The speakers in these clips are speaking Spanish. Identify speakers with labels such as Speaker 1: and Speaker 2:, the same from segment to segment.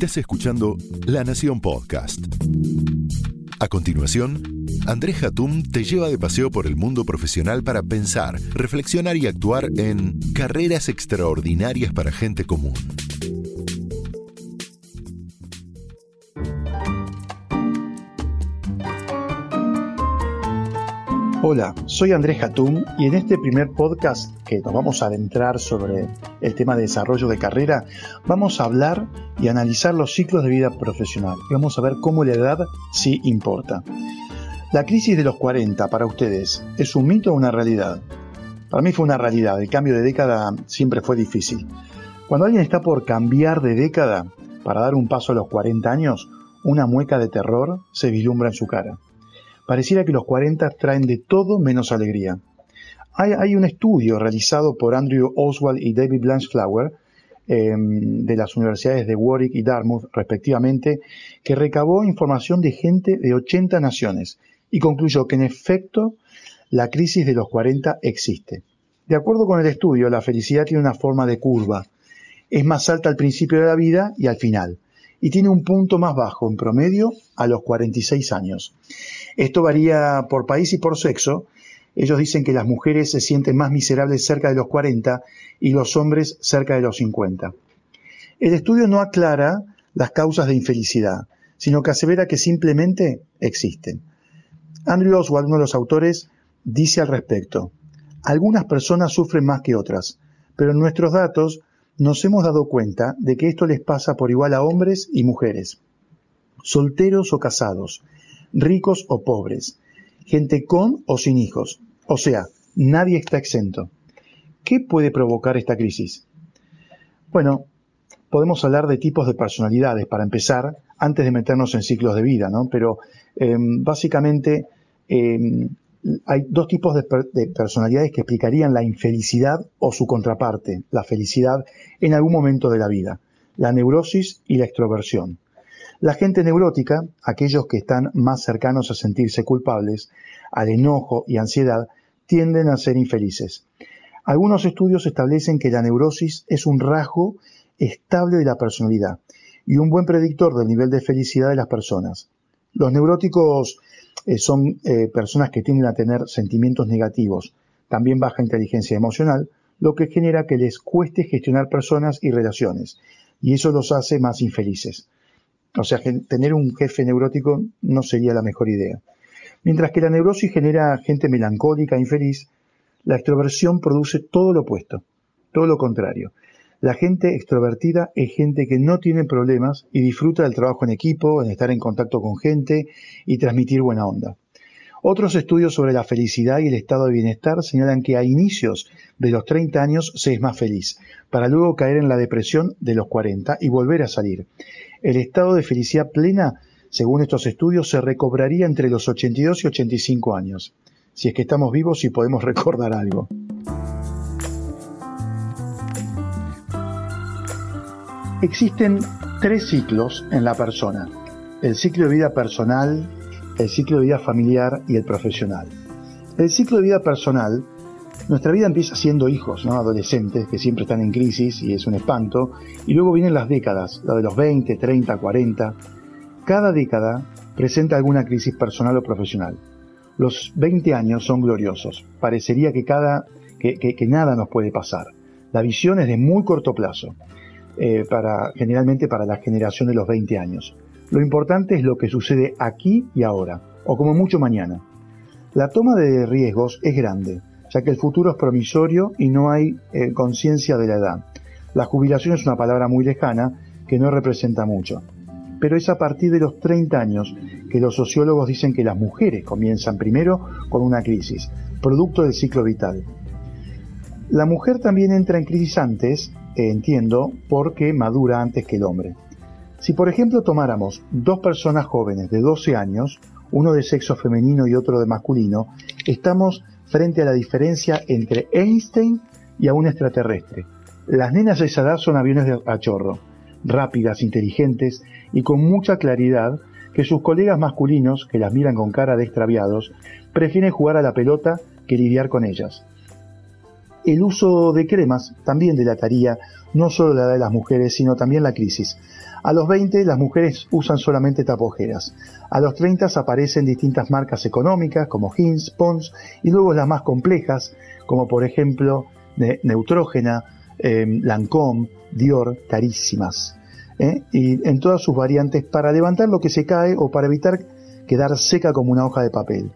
Speaker 1: Estás escuchando La Nación Podcast. A continuación, Andrés Hatum te lleva de paseo por el mundo profesional para pensar, reflexionar y actuar en carreras extraordinarias para gente común.
Speaker 2: Hola, soy Andrés Hatum y en este primer podcast que nos vamos a adentrar sobre el tema de desarrollo de carrera, vamos a hablar y analizar los ciclos de vida profesional y vamos a ver cómo la edad sí importa. La crisis de los 40 para ustedes, ¿es un mito o una realidad? Para mí fue una realidad, el cambio de década siempre fue difícil. Cuando alguien está por cambiar de década para dar un paso a los 40 años, una mueca de terror se vislumbra en su cara pareciera que los 40 traen de todo menos alegría. Hay, un estudio realizado por Andrew Oswald y David Blanchflower em, de las universidades de Warwick y Dartmouth, respectivamente, que recabó información de gente de 80 naciones y concluyó que en efecto la crisis de los 40 existe. De acuerdo con el estudio, la felicidad tiene una forma de curva. Es más alta al principio de la vida y al final y tiene un punto más bajo en promedio a los 46 años. Esto varía por país y por sexo. Ellos dicen que las mujeres se sienten más miserables cerca de los 40 y los hombres cerca de los 50. El estudio no aclara las causas de infelicidad, sino que asevera que simplemente existen. Andrew Oswald, uno de los autores, dice al respecto, algunas personas sufren más que otras, pero nuestros datos nos hemos dado cuenta de que esto les pasa por igual a hombres y mujeres, solteros o casados, ricos o pobres, gente con o sin hijos. O sea, nadie está exento. ¿Qué puede provocar esta crisis? Bueno, podemos hablar de tipos de personalidades para empezar, antes de meternos en ciclos de vida, ¿no? Pero em, básicamente em, hay dos tipos de, personalidades que explicarían la infelicidad o su contraparte, la felicidad, en algún momento de la vida, la neurosis y la extroversión. La gente neurótica, aquellos que están más cercanos a sentirse culpables, al enojo y ansiedad, tienden a ser infelices. Algunos estudios establecen que la neurosis es un rasgo estable de la personalidad y un buen predictor del nivel de felicidad de las personas. Los neuróticos eh, son eh, personas que tienden a tener sentimientos negativos, también baja inteligencia emocional, lo que genera que les cueste gestionar personas y relaciones, y eso los hace más infelices. O sea, tener un jefe neurótico no sería la mejor idea. Mientras que la neurosis genera gente melancólica, infeliz, la extroversión produce todo lo opuesto, todo lo contrario. La gente extrovertida es gente que no tiene problemas y disfruta del trabajo en equipo, en estar en contacto con gente y transmitir buena onda. Otros estudios sobre la felicidad y el estado de bienestar señalan que a inicios de los 30 años se es más feliz, para luego caer en la depresión de los 40 y volver a salir. El estado de felicidad plena, según estos estudios, se recobraría entre los 82 y 85 años, si es que estamos vivos y podemos recordar algo. Existen tres ciclos en la persona. El ciclo de vida personal, el ciclo de vida familiar y el profesional. El ciclo de vida personal, nuestra vida empieza siendo hijos, ¿no? adolescentes que siempre están en crisis y es un espanto, y luego vienen las décadas, la de los 20, 30, 40. Cada década presenta alguna crisis personal o profesional. Los 20 años son gloriosos, parecería que, cada, que, que nada nos puede pasar. La visión es de muy corto plazo. Eh, para, generalmente para la generación de los 20 años. Lo importante es lo que sucede aquí y ahora, o como mucho mañana. La toma de riesgos es grande, ya que el futuro es promisorio y no hay eh, conciencia de la edad. La jubilación es una palabra muy lejana que no representa mucho. Pero es a partir de los 30 años que los sociólogos dicen que las mujeres comienzan primero con una crisis, producto del ciclo vital. La mujer también entra en crisis antes entiendo, porque madura antes que el hombre. Si por ejemplo tomáramos dos personas jóvenes de 12 años, uno de sexo femenino y otro de masculino, estamos frente a la diferencia entre Einstein y a un extraterrestre. Las nenas de esa edad son aviones de achorro, rápidas, inteligentes y con mucha claridad que sus colegas masculinos, que las miran con cara de extraviados, prefieren jugar a la pelota que lidiar con ellas. El uso de cremas también delataría no solo la de las mujeres, sino también la crisis. A los 20 las mujeres usan solamente tapojeras. A los 30 aparecen distintas marcas económicas como Hins, Pons y luego las más complejas como por ejemplo Neutrógena, eh, Lancôme, Dior, carísimas. ¿eh? Y en todas sus variantes para levantar lo que se cae o para evitar quedar seca como una hoja de papel.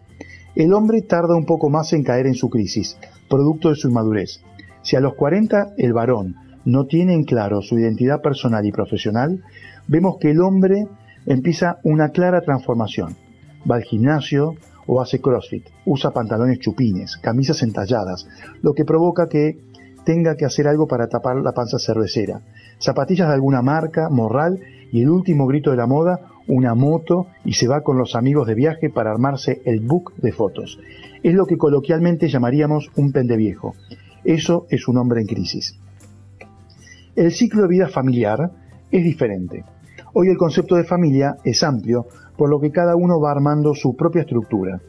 Speaker 2: El hombre tarda un poco más en caer en su crisis, producto de su inmadurez. Si a los 40 el varón no tiene en claro su identidad personal y profesional, vemos que el hombre empieza una clara transformación. Va al gimnasio o hace CrossFit, usa pantalones chupines, camisas entalladas, lo que provoca que tenga que hacer algo para tapar la panza cervecera. Zapatillas de alguna marca, morral y el último grito de la moda, una moto y se va con los amigos de viaje para armarse el book de fotos. Es lo que coloquialmente llamaríamos un pendeviejo. Eso es un hombre en crisis. El ciclo de vida familiar es diferente. Hoy el concepto de familia es amplio, por lo que cada uno va armando su propia estructura.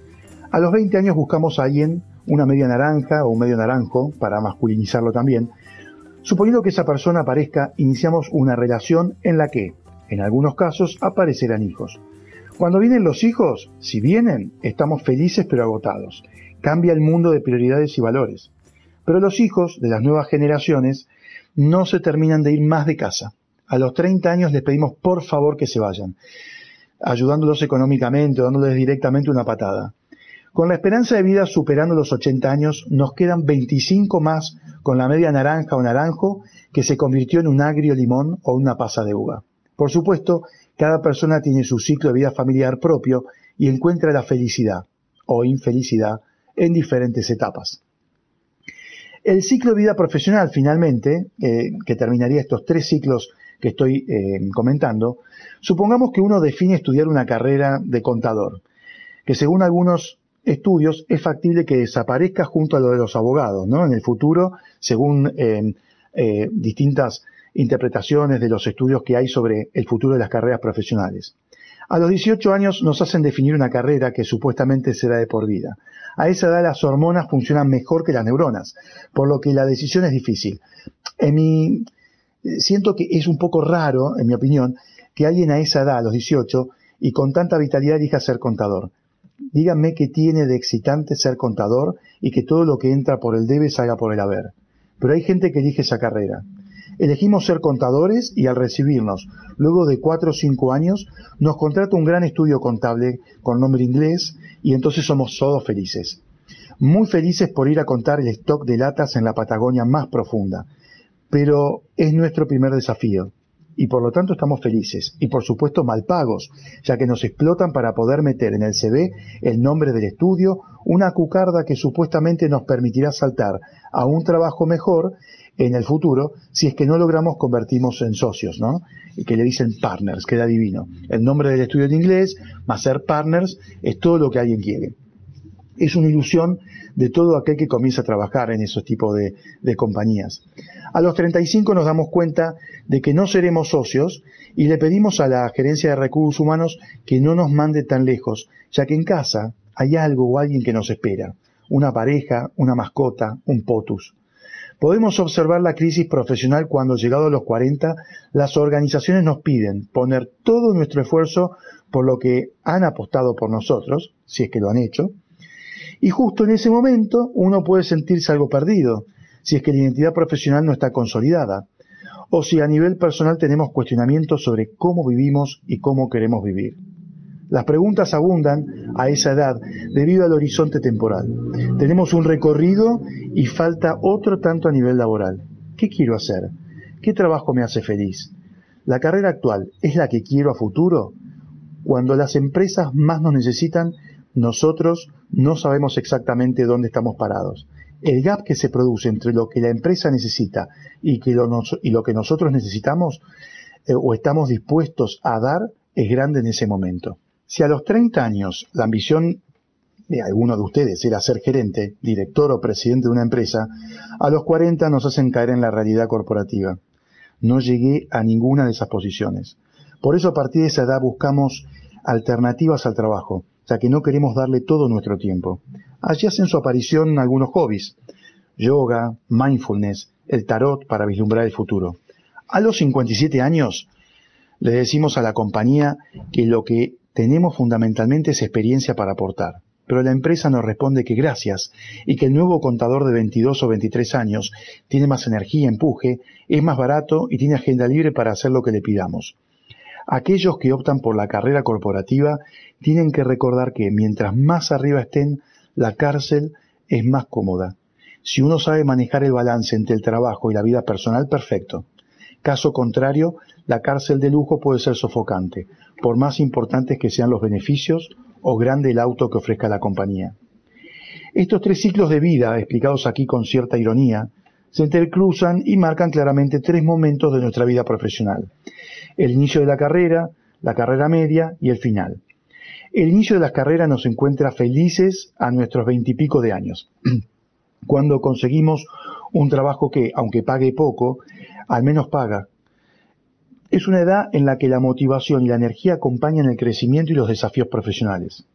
Speaker 2: A los 20 años buscamos a alguien, una media naranja o un medio naranjo, para masculinizarlo también. Suponiendo que esa persona aparezca, iniciamos una relación en la que, en algunos casos, aparecerán hijos. Cuando vienen los hijos, si vienen, estamos felices pero agotados. Cambia el mundo de prioridades y valores. Pero los hijos de las nuevas generaciones no se terminan de ir más de casa. A los 30 años les pedimos por favor que se vayan, ayudándolos económicamente, dándoles directamente una patada. Con la esperanza de vida superando los 80 años, nos quedan 25 más con la media naranja o naranjo que se convirtió en un agrio limón o una pasa de uva. Por supuesto, cada persona tiene su ciclo de vida familiar propio y encuentra la felicidad o infelicidad en diferentes etapas. El ciclo de vida profesional, finalmente, eh, que terminaría estos tres ciclos que estoy eh, comentando, supongamos que uno define estudiar una carrera de contador, que según algunos estudios es factible que desaparezca junto a lo de los abogados, ¿no? En el futuro, según eh, distintas interpretaciones de los estudios que hay sobre el futuro de las carreras profesionales. A los 18 años nos hacen definir una carrera que supuestamente será de por vida. A esa edad las hormonas funcionan mejor que las neuronas, por lo que la decisión es difícil. En mi, siento que es un poco raro, en mi opinión, que alguien a esa edad, a los 18, y con tanta vitalidad elija ser contador. Díganme qué tiene de excitante ser contador y que todo lo que entra por el debe salga por el haber. Pero hay gente que elige esa carrera. Elegimos ser contadores y al recibirnos, luego de cuatro o cinco años, nos contrata un gran estudio contable con nombre inglés y entonces somos todos felices. Muy felices por ir a contar el stock de latas en la Patagonia más profunda. Pero es nuestro primer desafío y por lo tanto estamos felices y por supuesto mal pagos, ya que nos explotan para poder meter en el CV el nombre del estudio, una cucarda que supuestamente nos permitirá saltar a un trabajo mejor en el futuro si es que no logramos convertirnos en socios, ¿no? Y que le dicen partners, queda divino. El nombre del estudio de inglés, más ser partners, es todo lo que alguien quiere. Es una ilusión de todo aquel que comienza a trabajar en esos tipos de, de compañías. A los 35 nos damos cuenta de que no seremos socios y le pedimos a la gerencia de recursos humanos que no nos mande tan lejos, ya que en casa hay algo o alguien que nos espera, una pareja, una mascota, un potus. Podemos observar la crisis profesional cuando, llegado a los 40, las organizaciones nos piden poner todo nuestro esfuerzo por lo que han apostado por nosotros, si es que lo han hecho, y justo en ese momento uno puede sentirse algo perdido, si es que la identidad profesional no está consolidada, o si a nivel personal tenemos cuestionamientos sobre cómo vivimos y cómo queremos vivir. Las preguntas abundan a esa edad debido al horizonte temporal. Tenemos un recorrido y falta otro tanto a nivel laboral. ¿Qué quiero hacer? ¿Qué trabajo me hace feliz? ¿La carrera actual es la que quiero a futuro? Cuando las empresas más nos necesitan, nosotros no sabemos exactamente dónde estamos parados. El gap que se produce entre lo que la empresa necesita y, lo, que nosotros necesitamos eh, o estamos dispuestos a dar es grande en ese momento. Si a los 30 años la ambición de alguno de ustedes era ser gerente, director o presidente de una empresa, a los 40 nos hacen caer en la realidad corporativa. No llegué a ninguna de esas posiciones. Por eso a partir de esa edad buscamos alternativas al trabajo, ya que no queremos darle todo nuestro tiempo. Allí hacen su aparición algunos hobbies. yoga, mindfulness, el tarot para vislumbrar el futuro. A los 57 años le decimos a la compañía que lo que tenemos fundamentalmente es experiencia para aportar. Pero la empresa nos responde que gracias y que el nuevo contador de 22 o 23 años tiene más energía, empuje, es más barato y tiene agenda libre para hacer lo que le pidamos. Aquellos que optan por la carrera corporativa tienen que recordar que mientras más arriba estén, la cárcel es más cómoda. Si uno sabe manejar el balance entre el trabajo y la vida personal, perfecto. Caso contrario, la cárcel de lujo puede ser sofocante, por más importantes que sean los beneficios o grande el auto que ofrezca la compañía. Estos tres ciclos de vida, explicados aquí con cierta ironía, se intercruzan y marcan claramente tres momentos de nuestra vida profesional. El inicio de la carrera, la carrera media y el final. El inicio de las carreras nos encuentra felices a nuestros veintipico de años, cuando conseguimos un trabajo que, aunque pague poco, al menos paga. Es una edad en la que la motivación y la energía acompañan el crecimiento y los desafíos profesionales.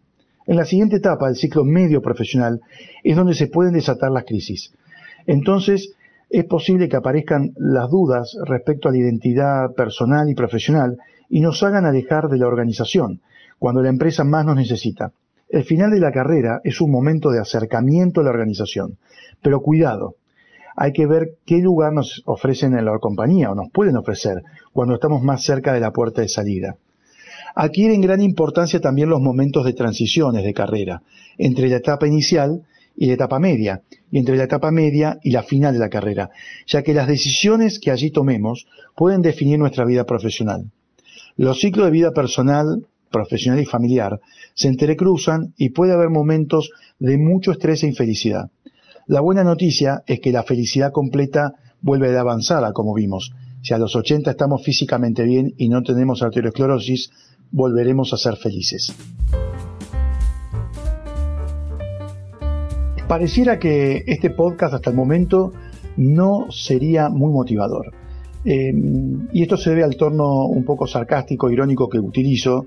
Speaker 2: En la siguiente etapa, el ciclo medio profesional, es donde se pueden desatar las crisis. Entonces, es posible que aparezcan las dudas respecto a la identidad personal y profesional y nos hagan alejar de la organización, cuando la empresa más nos necesita. El final de la carrera es un momento de acercamiento a la organización, pero cuidado, hay que ver qué lugar nos ofrecen en la compañía o nos pueden ofrecer cuando estamos más cerca de la puerta de salida. Adquieren gran importancia también los momentos de transiciones de carrera, entre la etapa inicial y la etapa media, y entre la etapa media y la final de la carrera, ya que las decisiones que allí tomemos pueden definir nuestra vida profesional. Los ciclos de vida personal profesional y familiar, se entrecruzan y puede haber momentos de mucho estrés e infelicidad. La buena noticia es que la felicidad completa vuelve de avanzada, como vimos. Si a los 80 estamos físicamente bien y no tenemos arteriosclerosis, volveremos a ser felices. Pareciera que este podcast hasta el momento no sería muy motivador. Eh, y esto se debe al tono un poco sarcástico, irónico que utilizo,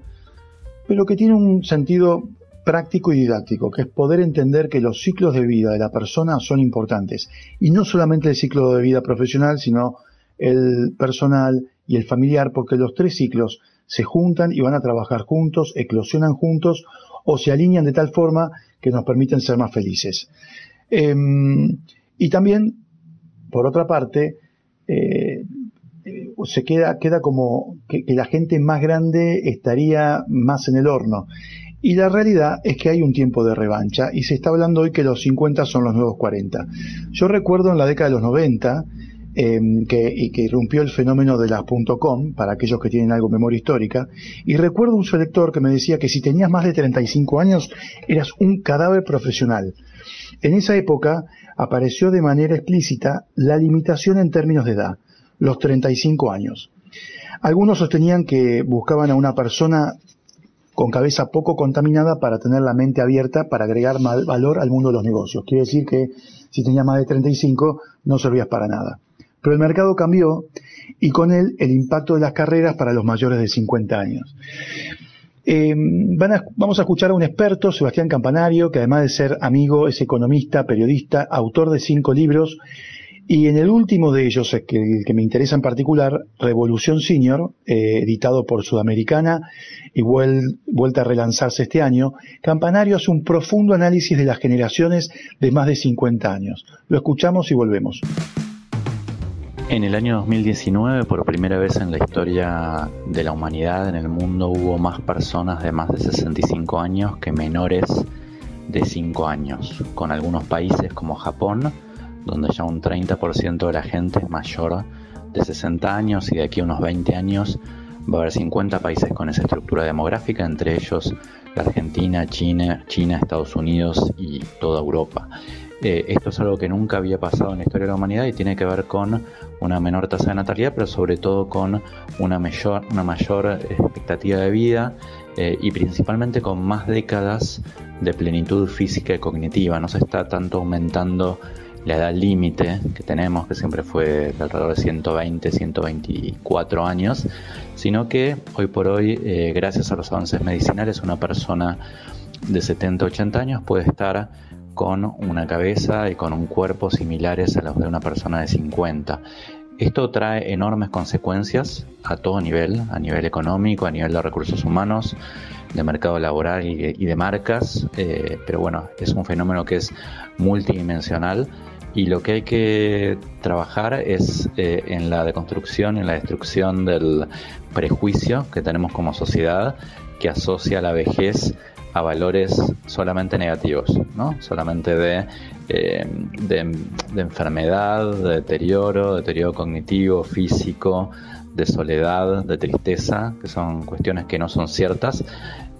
Speaker 2: pero que tiene un sentido práctico y didáctico, que es poder entender que los ciclos de vida de la persona son importantes. Y no solamente el ciclo de vida profesional, sino el personal y el familiar, porque los tres ciclos se juntan y van a trabajar juntos, eclosionan juntos o se alinean de tal forma que nos permiten ser más felices. Em, y también, por otra parte, eh, se queda, queda como que, la gente más grande estaría más en el horno. Y la realidad es que hay un tiempo de revancha y se está hablando hoy que los 50 son los nuevos 40. Yo recuerdo en la década de los 90 em, que, y que irrumpió el fenómeno de las .com, para aquellos que tienen algo de memoria histórica, y recuerdo un selector que me decía que si tenías más de 35 años eras un cadáver profesional. En esa época apareció de manera explícita la limitación en términos de edad los 35 años. Algunos sostenían que buscaban a una persona con cabeza poco contaminada para tener la mente abierta para agregar valor al mundo de los negocios. Quiere decir que si tenías más de 35 no servías para nada. Pero el mercado cambió y con él el impacto de las carreras para los mayores de 50 años. Eh, vamos a escuchar a un experto, Sebastián Campanario, que además de ser amigo es economista, periodista, autor de cinco libros y en el último de ellos, el que, me interesa en particular, Revolución Senior, eh, editado por Sudamericana y vuelta a relanzarse este año, Campanario hace un profundo análisis de las generaciones de más de 50 años. Lo escuchamos y volvemos.
Speaker 3: En el año 2019, por primera vez en la historia de la humanidad en el mundo, hubo más personas de más de 65 años que menores de 5 años, con algunos países como Japón, donde ya un 30% de la gente es mayor de 60 años y de aquí a unos 20 años va a haber 50 países con esa estructura demográfica, entre ellos la Argentina, China, China Estados Unidos y toda Europa. Eh, esto es algo que nunca había pasado en la historia de la humanidad y tiene que ver con una menor tasa de natalidad, pero sobre todo con una mayor, una mayor expectativa de vida eh, y principalmente con más décadas de plenitud física y cognitiva. No se está tanto aumentando la edad límite que tenemos, que siempre fue de alrededor de 120, 124 años, sino que hoy por hoy, eh, gracias a los avances medicinales, una persona de 70, 80 años puede estar con una cabeza y con un cuerpo similares a los de una persona de 50. Esto trae enormes consecuencias a todo nivel, a nivel económico, a nivel de recursos humanos, de mercado laboral y de, marcas, eh, pero bueno, es un fenómeno que es multidimensional y lo que hay que trabajar es eh, en la deconstrucción, en la destrucción del prejuicio que tenemos como sociedad que asocia la vejez a valores solamente negativos, ¿no? solamente de, eh, de, enfermedad, de deterioro, deterioro cognitivo, físico, de soledad, de tristeza, que son cuestiones que no son ciertas,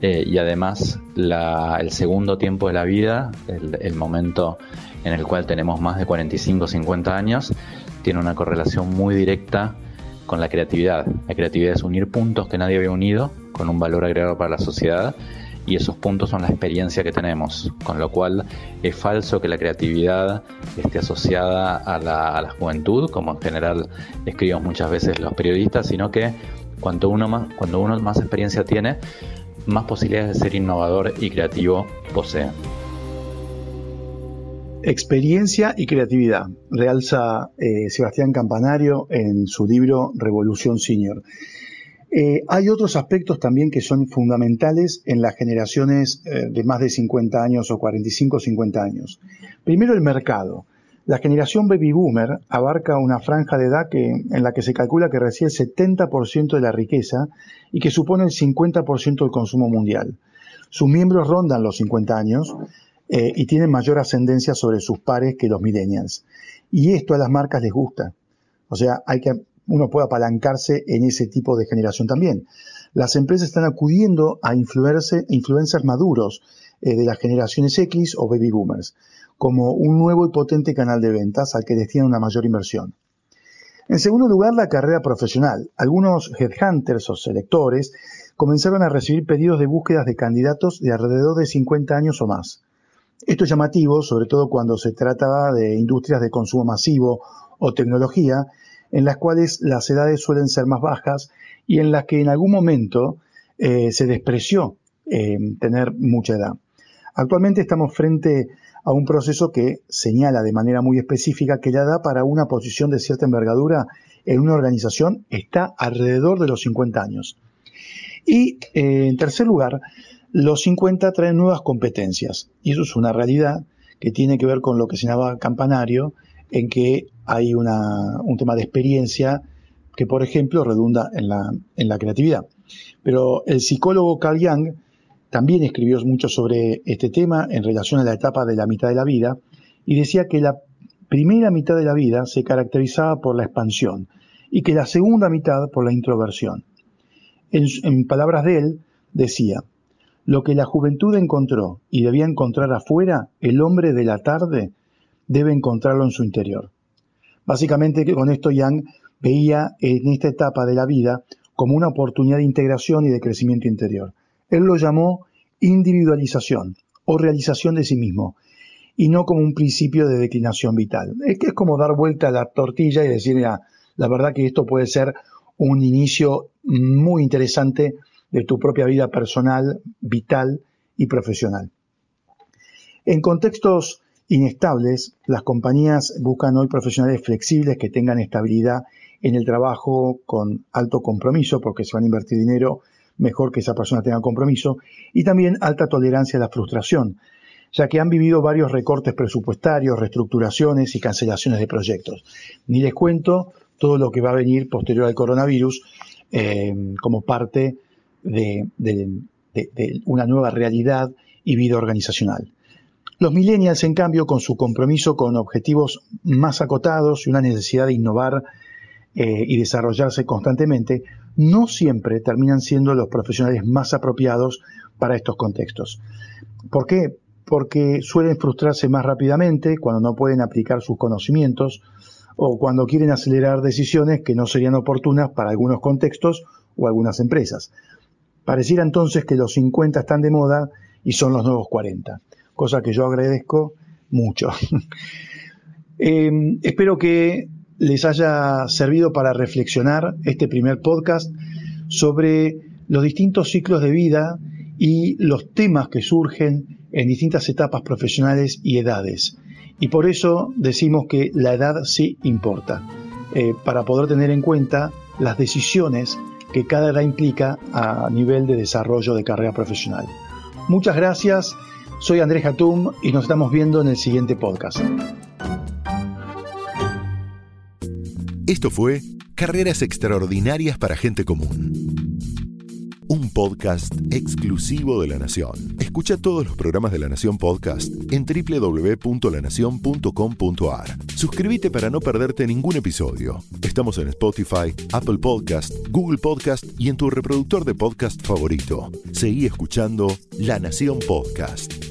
Speaker 3: eh, y además el segundo tiempo de la vida, el, el momento en el cual tenemos más de 45 o 50 años, tiene una correlación muy directa con la creatividad. La creatividad es unir puntos que nadie había unido con un valor agregado para la sociedad y esos puntos son la experiencia que tenemos, con lo cual es falso que la creatividad esté asociada a la, juventud, como en general escribimos muchas veces los periodistas, sino que cuanto uno más, cuando uno más experiencia tiene, más posibilidades de ser innovador y creativo posee.
Speaker 2: Experiencia y creatividad, realza eh, Sebastián Campanario en su libro Revolución Senior. Eh, hay otros aspectos también que son fundamentales en las generaciones eh, de más de 50 años o 45 o 50 años. Primero el mercado. La generación baby boomer abarca una franja de edad que, en la que se calcula que recibe el 70% de la riqueza y que supone el 50% del consumo mundial. Sus miembros rondan los 50 años eh, y tienen mayor ascendencia sobre sus pares que los millennials. Y esto a las marcas les gusta. O sea, hay que uno puede apalancarse en ese tipo de generación también. Las empresas están acudiendo a influencers maduros eh, de las generaciones X o baby boomers, como un nuevo y potente canal de ventas al que destinan una mayor inversión. En segundo lugar, la carrera profesional. Algunos headhunters o selectores comenzaron a recibir pedidos de búsquedas de candidatos de alrededor de 50 años o más. Esto es llamativo, sobre todo cuando se trataba de industrias de consumo masivo o tecnología, en las cuales las edades suelen ser más bajas y en las que en algún momento eh, se despreció eh, tener mucha edad. Actualmente estamos frente a un proceso que señala de manera muy específica que la edad para una posición de cierta envergadura en una organización está alrededor de los 50 años. Y eh, en tercer lugar, los 50 traen nuevas competencias y eso es una realidad que tiene que ver con lo que se campanario, en que hay un tema de experiencia que, por ejemplo, redunda en la, creatividad. Pero el psicólogo Carl Jung también escribió mucho sobre este tema en relación a la etapa de la mitad de la vida y decía que la primera mitad de la vida se caracterizaba por la expansión y que la segunda mitad por la introversión. En, en palabras de él, decía, lo que la juventud encontró y debía encontrar afuera, el hombre de la tarde debe encontrarlo en su interior. Básicamente con esto Yang veía en esta etapa de la vida como una oportunidad de integración y de crecimiento interior. Él lo llamó individualización o realización de sí mismo y no como un principio de declinación vital. Es que es como dar vuelta a la tortilla y decir, mira, la verdad que esto puede ser un inicio muy interesante de tu propia vida personal, vital y profesional. En contextos inestables, las compañías buscan hoy profesionales flexibles que tengan estabilidad en el trabajo con alto compromiso, porque se van a invertir dinero, mejor que esa persona tenga compromiso, y también alta tolerancia a la frustración, ya que han vivido varios recortes presupuestarios, reestructuraciones y cancelaciones de proyectos. Ni les cuento todo lo que va a venir posterior al coronavirus eh, como parte de una nueva realidad y vida organizacional. Los millennials, en cambio, con su compromiso con objetivos más acotados y una necesidad de innovar eh, y desarrollarse constantemente, no siempre terminan siendo los profesionales más apropiados para estos contextos. ¿Por qué? Porque suelen frustrarse más rápidamente cuando no pueden aplicar sus conocimientos o cuando quieren acelerar decisiones que no serían oportunas para algunos contextos o algunas empresas. Pareciera entonces que los 50 están de moda y son los nuevos 40 cosa que yo agradezco mucho. Em, espero que les haya servido para reflexionar este primer podcast sobre los distintos ciclos de vida y los temas que surgen en distintas etapas profesionales y edades. Y por eso decimos que la edad sí importa, eh, para poder tener en cuenta las decisiones que cada edad implica a nivel de desarrollo de carrera profesional. Muchas gracias, soy Andrés Hatum y nos estamos viendo en el siguiente podcast.
Speaker 1: Esto fue Carreras Extraordinarias para Gente Común. Un podcast exclusivo de La Nación. Escucha todos los programas de La Nación Podcast en www.lanacion.com.ar. Suscríbete para no perderte ningún episodio. Estamos en Spotify, Apple Podcast, Google Podcast y en tu reproductor de podcast favorito. Seguí escuchando La Nación Podcast.